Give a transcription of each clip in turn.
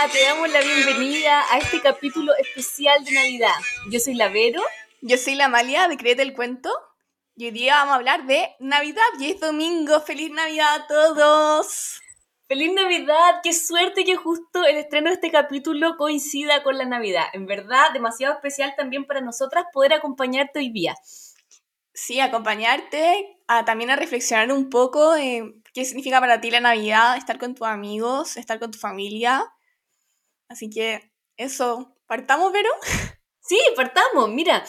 Hola, te damos la bienvenida a este capítulo especial de Navidad. Yo soy la Vero. Yo soy la Amalia de Créete el Cuento. Y hoy día vamos a hablar de Navidad y es domingo. ¡Feliz Navidad a todos! ¡Feliz Navidad! ¡Qué suerte que justo el estreno de este capítulo coincida con la Navidad! En verdad, demasiado especial también para nosotras poder acompañarte hoy día. Sí, acompañarte, a, también a reflexionar un poco en qué significa para ti la Navidad, estar con tus amigos, estar con tu familia. Así que eso, ¿partamos, Vero? Sí, partamos. Mira,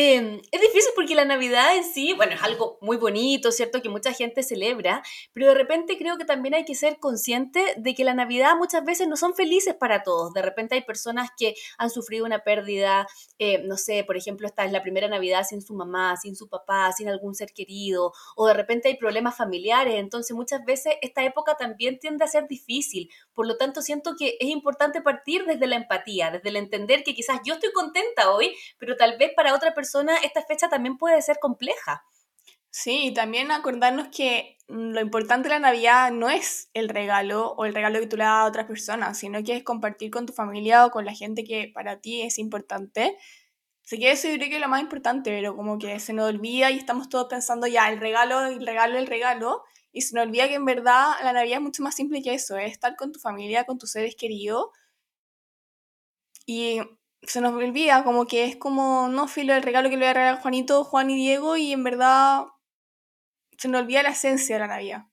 Em, es difícil porque la Navidad en sí, bueno, es algo muy bonito, ¿cierto? Que mucha gente celebra, pero de repente creo que también hay que ser consciente de que la Navidad muchas veces no son felices para todos. De repente hay personas que han sufrido una pérdida, eh, no sé, por ejemplo, esta es la primera Navidad sin su mamá, sin su papá, sin algún ser querido, o de repente hay problemas familiares, entonces muchas veces esta época también tiende a ser difícil. Por lo tanto, siento que es importante partir desde la empatía, desde el entender que quizás yo estoy contenta hoy, pero tal vez para otra persona esta fecha también puede ser compleja. Sí, y también acordarnos que lo importante de la Navidad no es el regalo o el regalo que tú le das a otras personas, sino que es compartir con tu familia o con la gente que para ti es importante. Así que eso yo creo que es lo más importante, pero como que se nos olvida y estamos todos pensando ya el regalo, el regalo, el regalo, y se nos olvida que en verdad la Navidad es mucho más simple que eso, es estar con tu familia, con tus seres queridos. Y se nos olvida, como que es como, no, filo, el regalo que le voy a regalar a Juanito, Juan y Diego, y en verdad se nos olvida la esencia de la Navidad.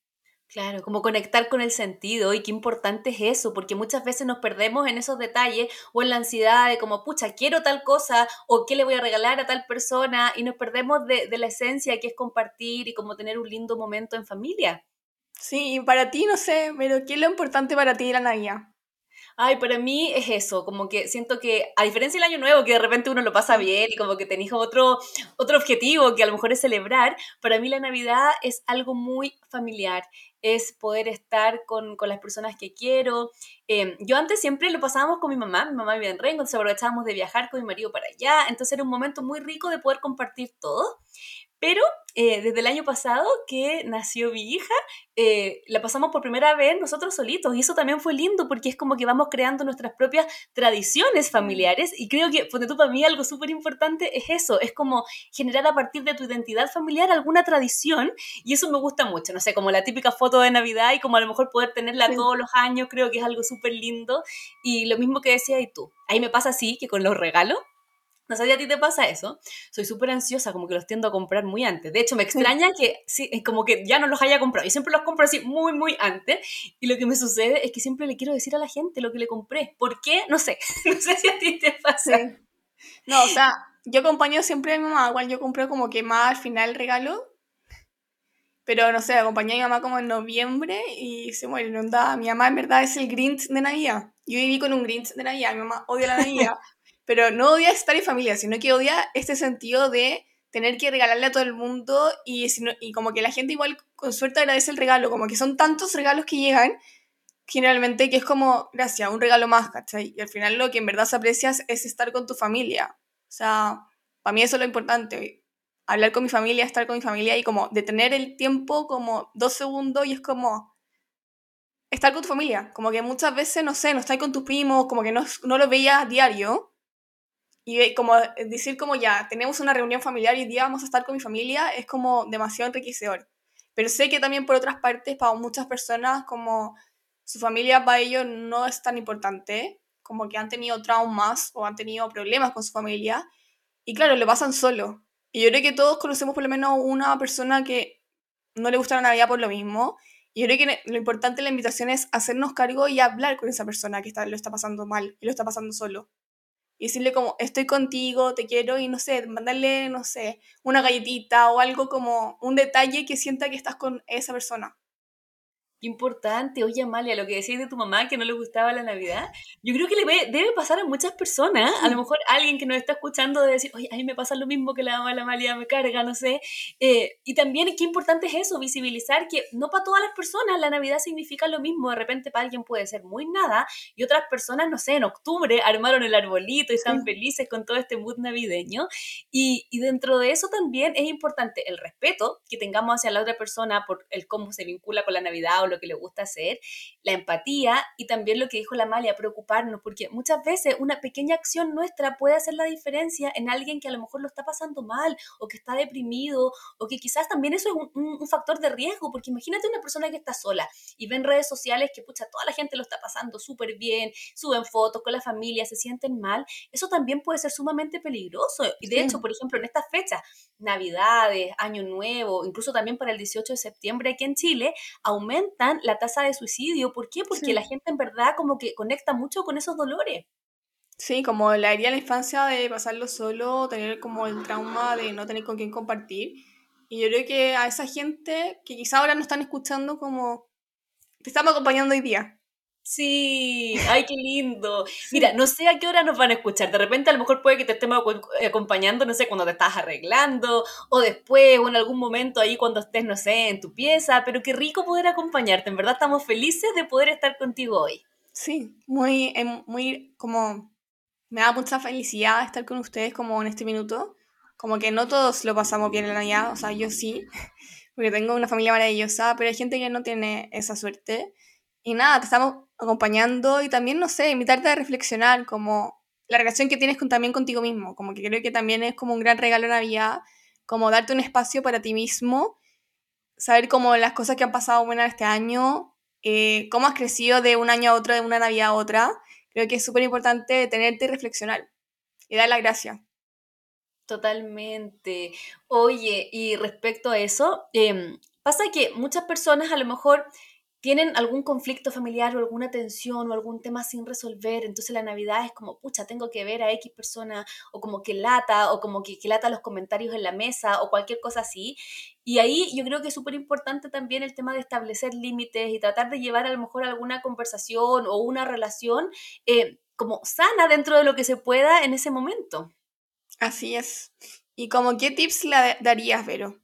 Claro, como conectar con el sentido y qué importante es eso, porque muchas veces nos perdemos en esos detalles o en la ansiedad de como, pucha, quiero tal cosa o qué le voy a regalar a tal persona y nos perdemos de, de la esencia que es compartir y como tener un lindo momento en familia. Sí, y para ti, no sé, pero ¿qué es lo importante para ti de la Navidad? Ay, para mí es eso, como que siento que, a diferencia del año nuevo, que de repente uno lo pasa bien y como que tenéis otro, otro objetivo que a lo mejor es celebrar, para mí la Navidad es algo muy familiar, es poder estar con, con las personas que quiero. Em, yo antes siempre lo pasábamos con mi mamá, mi mamá vivía en Rengo, entonces aprovechábamos de viajar con mi marido para allá, entonces era un momento muy rico de poder compartir todo. Pero eh, desde el año pasado que nació mi hija, eh, la pasamos por primera vez nosotros solitos y eso también fue lindo porque es como que vamos creando nuestras propias tradiciones familiares y creo que, ponte tú, para mí algo súper importante es eso, es como generar a partir de tu identidad familiar alguna tradición y eso me gusta mucho, no sé, como la típica foto de Navidad y como a lo mejor poder tenerla todos los años, creo que es algo súper lindo y lo mismo que decías y tú, ahí me pasa así que con los regalos no sé si a ti te pasa eso. Soy súper ansiosa, como que los tiendo a comprar muy antes. De hecho, me extraña que sí, como que ya no los haya comprado. Yo siempre los compro así muy, muy antes. Y lo que me sucede es que siempre le quiero decir a la gente lo que le compré. ¿Por qué? No sé. No sé si a ti te pasa. No, o sea, yo acompaño siempre a mi mamá. Igual yo compré como que más al final el regalo. Pero no sé, acompañé a mi mamá como en noviembre y se muere. No Mi mamá en verdad es el Grinch de Navidad. Yo viví con un Grinch de Navidad. Mi mamá odia la Navidad. pero no odia estar en familia, sino que odia este sentido de tener que regalarle a todo el mundo y, y como que la gente igual con suerte agradece el regalo, como que son tantos regalos que llegan generalmente que es como, gracias, un regalo más, ¿cachai? Y al final lo que en verdad se aprecia es estar con tu familia. O sea, para mí eso es lo importante, hablar con mi familia, estar con mi familia y como detener el tiempo como dos segundos y es como estar con tu familia. Como que muchas veces, no sé, no estás con tus primos, como que no, no lo veías diario y como decir como ya, tenemos una reunión familiar y hoy día vamos a estar con mi familia, es como demasiado enriquecedor. Pero sé que también por otras partes, para muchas personas, como su familia para ellos no es tan importante, como que han tenido traumas o han tenido problemas con su familia, y claro, lo pasan solo. Y yo creo que todos conocemos por lo menos una persona que no le gusta la Navidad por lo mismo, y yo creo que lo importante de la invitación es hacernos cargo y hablar con esa persona que está, lo está pasando mal y lo está pasando solo y decirle como, estoy contigo, te quiero, y no sé, mandarle, no sé, una galletita o algo como un detalle que sienta que estás con esa persona importante. Oye, Amalia, lo que decías de tu mamá que no le gustaba la Navidad, yo creo que le debe pasar a muchas personas. A lo mejor alguien que nos está escuchando debe decir, oye, a mí me pasa lo mismo que la mamá de la Amalia me carga, no sé. Eh, y también qué importante es eso, visibilizar que no para todas las personas la Navidad significa lo mismo. De repente para alguien puede ser muy nada y otras personas, no sé, en octubre armaron el arbolito y están felices con todo este mood navideño. Y, y dentro de eso también es importante el respeto que tengamos hacia la otra persona por el cómo se vincula con la Navidad o lo que le gusta hacer, la empatía y también lo que dijo la Malia, preocuparnos, porque muchas veces una pequeña acción nuestra puede hacer la diferencia en alguien que a lo mejor lo está pasando mal o que está deprimido o que quizás también eso es un, un factor de riesgo, porque imagínate una persona que está sola y ve en redes sociales que, pucha, toda la gente lo está pasando súper bien, suben fotos con la familia, se sienten mal, eso también puede ser sumamente peligroso. Y de hecho, por ejemplo, en estas fechas, Navidades, Año Nuevo, incluso también para el 18 de septiembre aquí en Chile, aumentan la tasa de suicidio. ¿Por qué? Porque la gente en verdad como que conecta mucho con esos dolores. Sí, como la herida de la infancia de pasarlo solo, tener como el trauma de no tener con quién compartir. Y yo creo que a esa gente que quizá ahora no están escuchando como te estamos acompañando hoy día. Sí, ay, qué lindo. Mira, no sé a qué hora nos van a escuchar. De repente a lo mejor puede que te estemos acompañando, no sé, cuando te estás arreglando o después o en algún momento ahí cuando estés, no sé, en tu pieza, pero qué rico poder acompañarte. En verdad estamos felices de poder estar contigo hoy. Sí, muy, em, muy como me da mucha felicidad estar con ustedes como en este minuto. Como que no todos lo pasamos bien en la Navidad, o sea, yo sí, porque tengo una familia maravillosa, pero hay gente que no tiene esa suerte. Y nada, te estamos acompañando y también, no sé, invitarte a reflexionar como la relación que tienes con, también contigo mismo, como que creo que también es como un gran regalo de Navidad, como darte un espacio para ti mismo, saber cómo las cosas que han pasado buenas este año, eh, cómo has crecido de un año a otro, de una Navidad a otra, creo que es súper importante detenerte y reflexionar y dar la gracia. Totalmente. Oye, y respecto a eso, em, pasa que muchas personas a lo mejor tienen algún conflicto familiar o alguna tensión o algún tema sin resolver, entonces la Navidad es como, pucha, tengo que ver a X persona, o como que lata, o como que, que lata los comentarios en la mesa, o cualquier cosa así. Y ahí yo creo que es súper importante también el tema de establecer límites y tratar de llevar a lo mejor alguna conversación o una relación eh, como sana dentro de lo que se pueda en ese momento. Así es. ¿Y como qué tips le darías, Vero?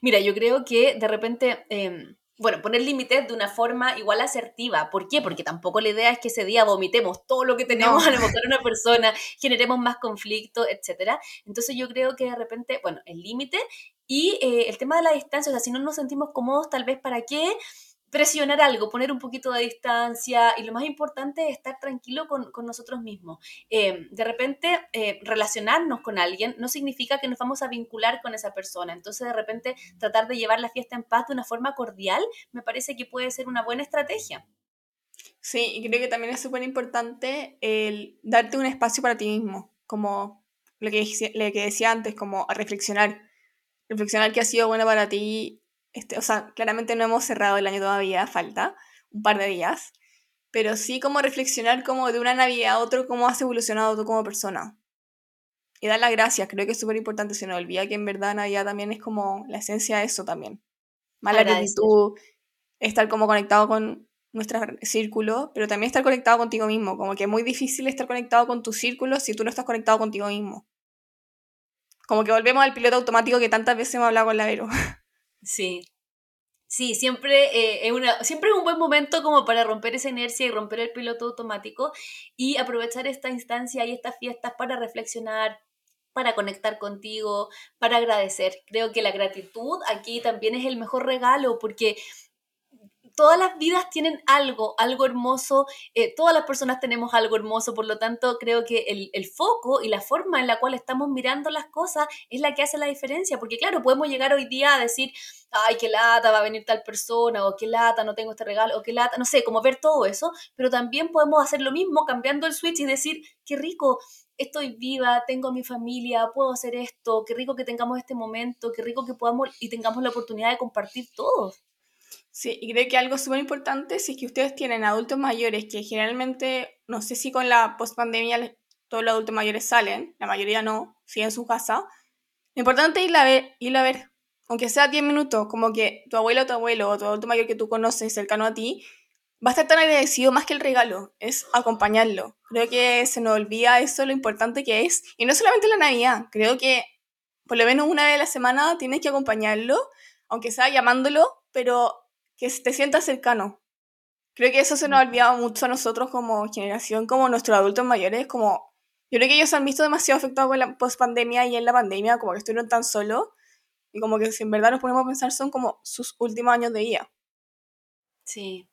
Mira, yo creo que de repente... Em, bueno, poner límites de una forma igual asertiva. ¿Por qué? Porque tampoco la idea es que ese día vomitemos todo lo que tenemos al evocar a una persona, generemos más conflicto, etc. Entonces yo creo que de repente, bueno, el límite y eh, el tema de la distancia, o sea, si no nos sentimos cómodos, tal vez para qué presionar algo, poner un poquito de distancia y lo más importante es estar tranquilo con, nosotros mismos. Eh, de repente, eh, relacionarnos con alguien no significa que nos vamos a vincular con esa persona. Entonces, de repente, tratar de llevar la fiesta en paz de una forma cordial me parece que puede ser una buena estrategia. Sí, y creo que también es súper importante el darte un espacio para ti mismo, como lo que, decía antes, como reflexionar. Reflexionar qué ha sido bueno para ti este, o sea, claramente no hemos cerrado el año todavía, falta un par de días, pero sí como reflexionar como de una Navidad a otro, cómo has evolucionado tú como persona. Y dar las gracias, creo que es súper importante, se nos olvida que en verdad Navidad también es como la esencia de eso también. Mala actitud, estar como conectado con nuestro círculo, pero también estar conectado contigo mismo, como que es muy difícil estar conectado con tu círculo si tú no estás conectado contigo mismo. Como que volvemos al piloto automático que tantas veces hemos hablado con la Vero. Sí. Sí, siempre, eh, es una, siempre es un buen momento como para romper esa inercia y romper el piloto automático y aprovechar esta instancia y estas fiestas para reflexionar, para conectar contigo, para agradecer. Creo que la gratitud aquí también es el mejor regalo porque todas las vidas tienen algo, algo hermoso, eh, todas las personas tenemos algo hermoso, por lo tanto creo que el, foco y la forma en la cual estamos mirando las cosas es la que hace la diferencia, porque claro, podemos llegar hoy día a decir, ay, qué lata, va a venir tal persona, o qué lata, no tengo este regalo, o qué lata, no sé, como ver todo eso, pero también podemos hacer lo mismo cambiando el switch y decir, qué rico, estoy viva, tengo mi familia, puedo hacer esto, qué rico que tengamos este momento, qué rico que podamos y tengamos la oportunidad de compartir todo. Sí, y creo que algo súper importante si es que ustedes tienen adultos mayores que generalmente, no sé si con la post-pandemia todos los adultos mayores salen, la mayoría no, siguen en su casa. Lo importante es ir a ver, ir a ver, aunque sea 10 minutos, como que tu abuelo tu abuelo o tu adulto mayor que tú conoces cercano a ti, va a estar tan agradecido más que el regalo, es acompañarlo. Creo que se nos olvida eso, lo importante que es. Y no solamente la Navidad, creo que por lo menos una vez a la semana tienes que acompañarlo, aunque sea llamándolo, pero que te sientas cercano. Creo que eso se nos ha olvidado mucho a nosotros como generación, como nuestros adultos mayores, como yo creo que ellos se han visto demasiado afectados con la post-pandemia y en la pandemia, como que estuvieron tan solos, y como que si en verdad nos ponemos a pensar son como sus últimos años de vida. Sí.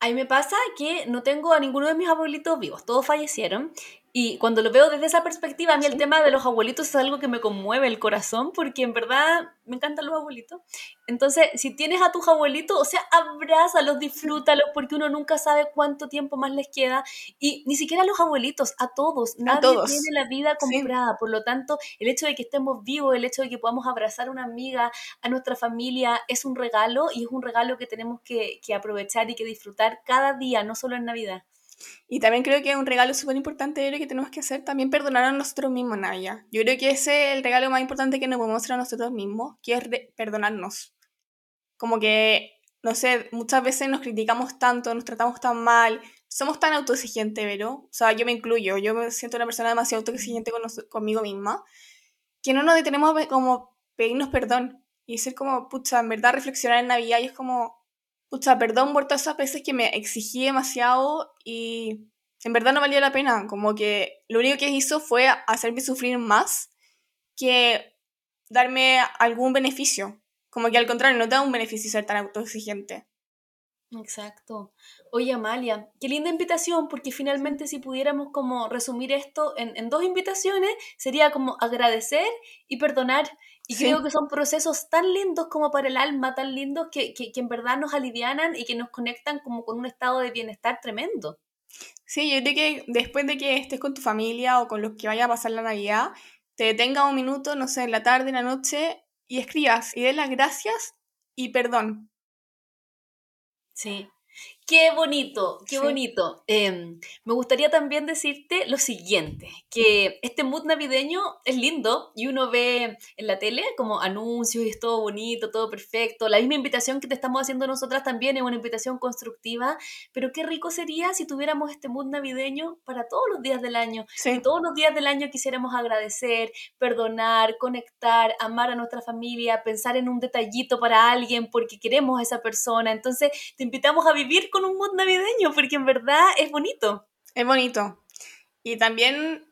A mí me pasa que no tengo a ninguno de mis abuelitos vivos, todos fallecieron. Y cuando lo veo desde esa perspectiva, a mí el tema de los abuelitos es algo que me conmueve el corazón, porque en verdad me encantan los abuelitos. Entonces, si tienes a tus abuelitos, o sea, abrázalos, disfrútalos, porque uno nunca sabe cuánto tiempo más les queda. Y ni siquiera a los abuelitos, a todos. Nadie tiene la vida comprada. Por lo tanto, el hecho de que estemos vivos, el hecho de que podamos abrazar a una amiga, a nuestra familia, es un regalo y es un regalo que tenemos que, que aprovechar y que disfrutar cada día, no solo en Navidad. Y también creo que es un regalo súper importante que tenemos que hacer también perdonar a nosotros mismos, Naya. Yo creo que ese es el regalo más importante que nos podemos hacer a nosotros mismos, que es perdonarnos. Como que, no sé, muchas veces nos criticamos tanto, nos tratamos tan mal, somos tan autoexigentes, pero, o sea, yo me incluyo, yo me siento una persona demasiado autoexigente con conmigo misma, que no nos detenemos a como pedirnos perdón y ser como, pucha, en verdad reflexionar en Navidad y es como, pucha, perdón por todas esas veces que me exigí demasiado y en verdad no valía la pena. Como que lo único que hizo fue hacerme sufrir más que darme algún beneficio. Como que al contrario, no te da un beneficio ser tan autoexigente. Exacto. Oye, Amalia, qué linda invitación, porque finalmente si pudiéramos como resumir esto en, en dos invitaciones, sería como agradecer y perdonar. Y creo que son procesos tan lindos como para el alma, tan lindos que, que, en verdad nos alivianan y que nos conectan como con un estado de bienestar tremendo. Sí, yo creo que después de que estés con tu familia o con los que vaya a pasar la Navidad, te detenga un minuto, no sé, en la tarde, en la noche, y escribas y des las gracias y perdón. Sí, Qué bonito, qué bonito. Em, me gustaría también decirte lo siguiente, que este mood navideño es lindo y uno ve en la tele como anuncios y es todo bonito, todo perfecto. La misma invitación que te estamos haciendo nosotras también es una invitación constructiva, pero qué rico sería si tuviéramos este mood navideño para todos los días del año. Si todos los días del año quisiéramos agradecer, perdonar, conectar, amar a nuestra familia, pensar en un detallito para alguien porque queremos a esa persona. Entonces te invitamos a vivir con un mood navideño, porque en verdad es bonito. Es bonito. Y también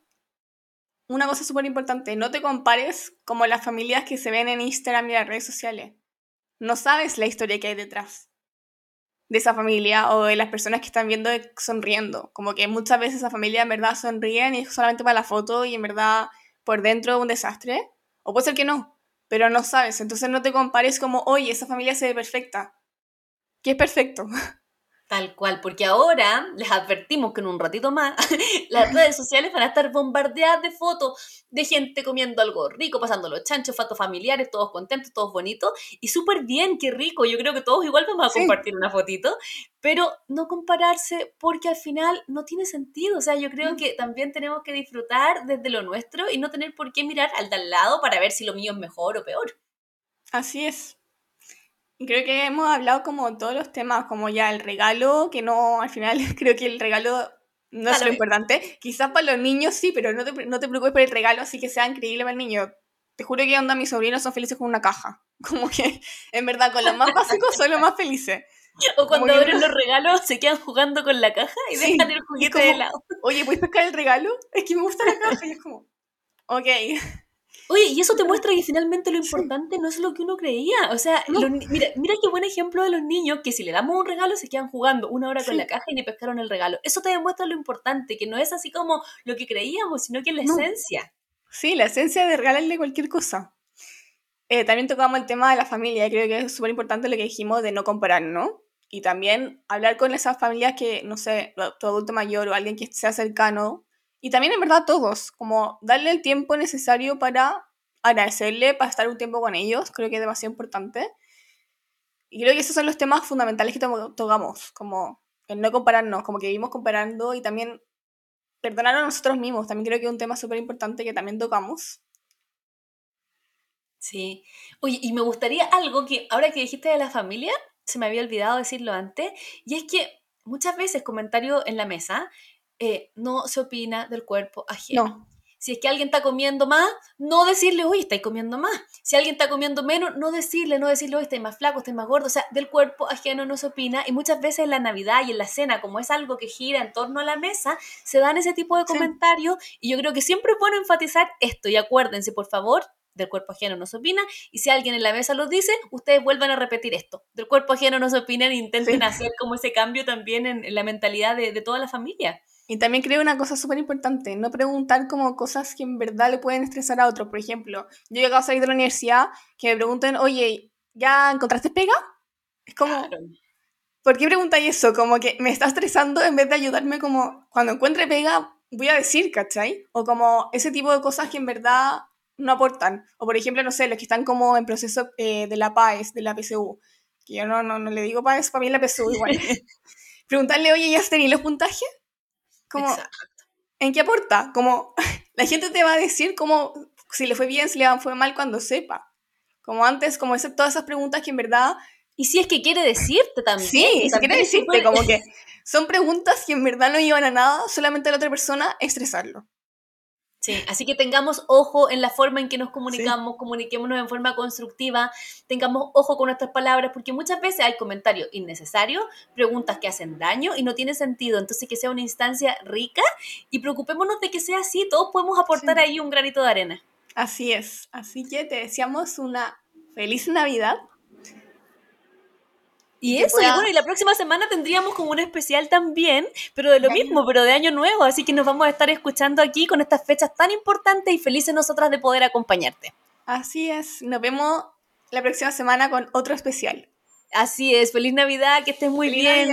una cosa súper importante, no te compares como las familias que se ven en Instagram y las redes sociales. No sabes la historia que hay detrás de esa familia o de las personas que están viendo sonriendo. Como que muchas veces esa familia en verdad sonríen y es solamente para la foto y en verdad por dentro un desastre. O puede ser que no, pero no sabes. Entonces no te compares como, oye, esa familia se ve perfecta. Que es perfecto. Tal cual, porque ahora les advertimos que en un ratito más las redes sociales van a estar bombardeadas de fotos de gente comiendo algo rico, pasando los chanchos, fotos familiares, todos contentos, todos bonitos, y súper bien, qué rico. Yo creo que todos igual vamos a compartir una fotito, pero no compararse porque al final no tiene sentido. O sea, yo creo que también tenemos que disfrutar desde lo nuestro y no tener por qué mirar al de al lado para ver si lo mío es mejor o peor. Así es. Creo que hemos hablado como todos los temas, como ya el regalo, que no, al final creo que el regalo no es lo importante. Quizás para los niños sí, pero no te, no te preocupes por el regalo, así que sea increíble para el niño. Te juro que onda mis sobrinos son felices con una caja. Como que, en verdad, con los más básicos son los más felices. O cuando abren los regalos, se quedan jugando con la caja y dejan el juguete de lado. Oye, ¿puedes pescar el regalo? Es que me gusta la caja. Y es como, ok. Oye, y eso te muestra que finalmente lo importante no es lo que uno creía. O sea, mira, mira qué buen ejemplo de los niños que si le damos un regalo se quedan jugando una hora con la caja y ni pescaron el regalo. Eso te demuestra lo importante, que no es así como lo que creíamos, sino que es la esencia. Sí, la esencia de regalarle cualquier cosa. Eh, también tocamos el tema de la familia, creo que es súper importante lo que dijimos de no comparar, ¿no? Y también hablar con esas familias que, no sé, tu adulto mayor o alguien que sea cercano, y también en verdad todos, como darle el tiempo necesario para agradecerle, para estar un tiempo con ellos, creo que es demasiado importante. Y creo que esos son los temas fundamentales que tocamos, como el no compararnos, como que vivimos comparando y también perdonar a nosotros mismos, también creo que es un tema súper importante que también tocamos. Sí. Oye, y me gustaría algo que ahora que dijiste de la familia, se me había olvidado decirlo antes, y es que muchas veces comentario en la mesa eh, no se opina del cuerpo ajeno. Si es que alguien está comiendo más, no decirle, oye, estáis comiendo más. Si alguien está comiendo menos, no decirle, no decirle, oye, estáis más flaco, estáis más gordo. O sea, del cuerpo ajeno no se opina. Y muchas veces en la Navidad y en la cena, como es algo que gira en torno a la mesa, se dan ese tipo de comentarios. Y yo creo que siempre es bueno enfatizar esto. Y acuérdense, por favor, del cuerpo ajeno no se opina, y si alguien en la mesa lo dice, ustedes vuelvan a repetir esto, del cuerpo ajeno no se opina, e intenten hacer como ese cambio también en, la mentalidad de, de toda la familia. Y también creo una cosa súper importante, no preguntar como cosas que en verdad le pueden estresar a otro. Por ejemplo, yo he llegado a salir de la universidad que me pregunten, oye, ¿ya encontraste pega? Es como, ¿por qué preguntáis eso? Como que me está estresando en vez de ayudarme como, cuando encuentre pega, voy a decir, ¿cachai? O como ese tipo de cosas que en verdad no aportan. O por ejemplo, no sé, los que están como en proceso eh, de la PAES, de la PSU. Que yo no, no, no le digo PAES, para mí la PSU igual. Preguntarle, oye, ¿ya tenéis los puntajes? Como, ¿en qué aporta? Como, la gente te va a decir como si le fue bien, si le fue mal cuando sepa. Como antes, como ese, todas esas preguntas que en verdad... Y si es que quiere decirte también. Sí, si quiere decirte, como que son preguntas que en verdad no llevan a nada, solamente a la otra persona estresarlo. Sí, así que tengamos ojo en la forma en que nos comunicamos, comuniquémonos en forma constructiva, tengamos ojo con nuestras palabras, porque muchas veces hay comentarios innecesarios, preguntas que hacen daño y no tiene sentido. Entonces, que sea una instancia rica y preocupémonos de que sea así, todos podemos aportar ahí un granito de arena. Así es, así que te deseamos una feliz Navidad y eso, y bueno, y la próxima semana tendríamos como un especial también, pero de lo mismo, pero de año nuevo, así que nos vamos a estar escuchando aquí con estas fechas tan importantes y felices nosotras de poder acompañarte. Así es, nos vemos la próxima semana con otro especial. Así es, feliz Navidad, que estés muy bien.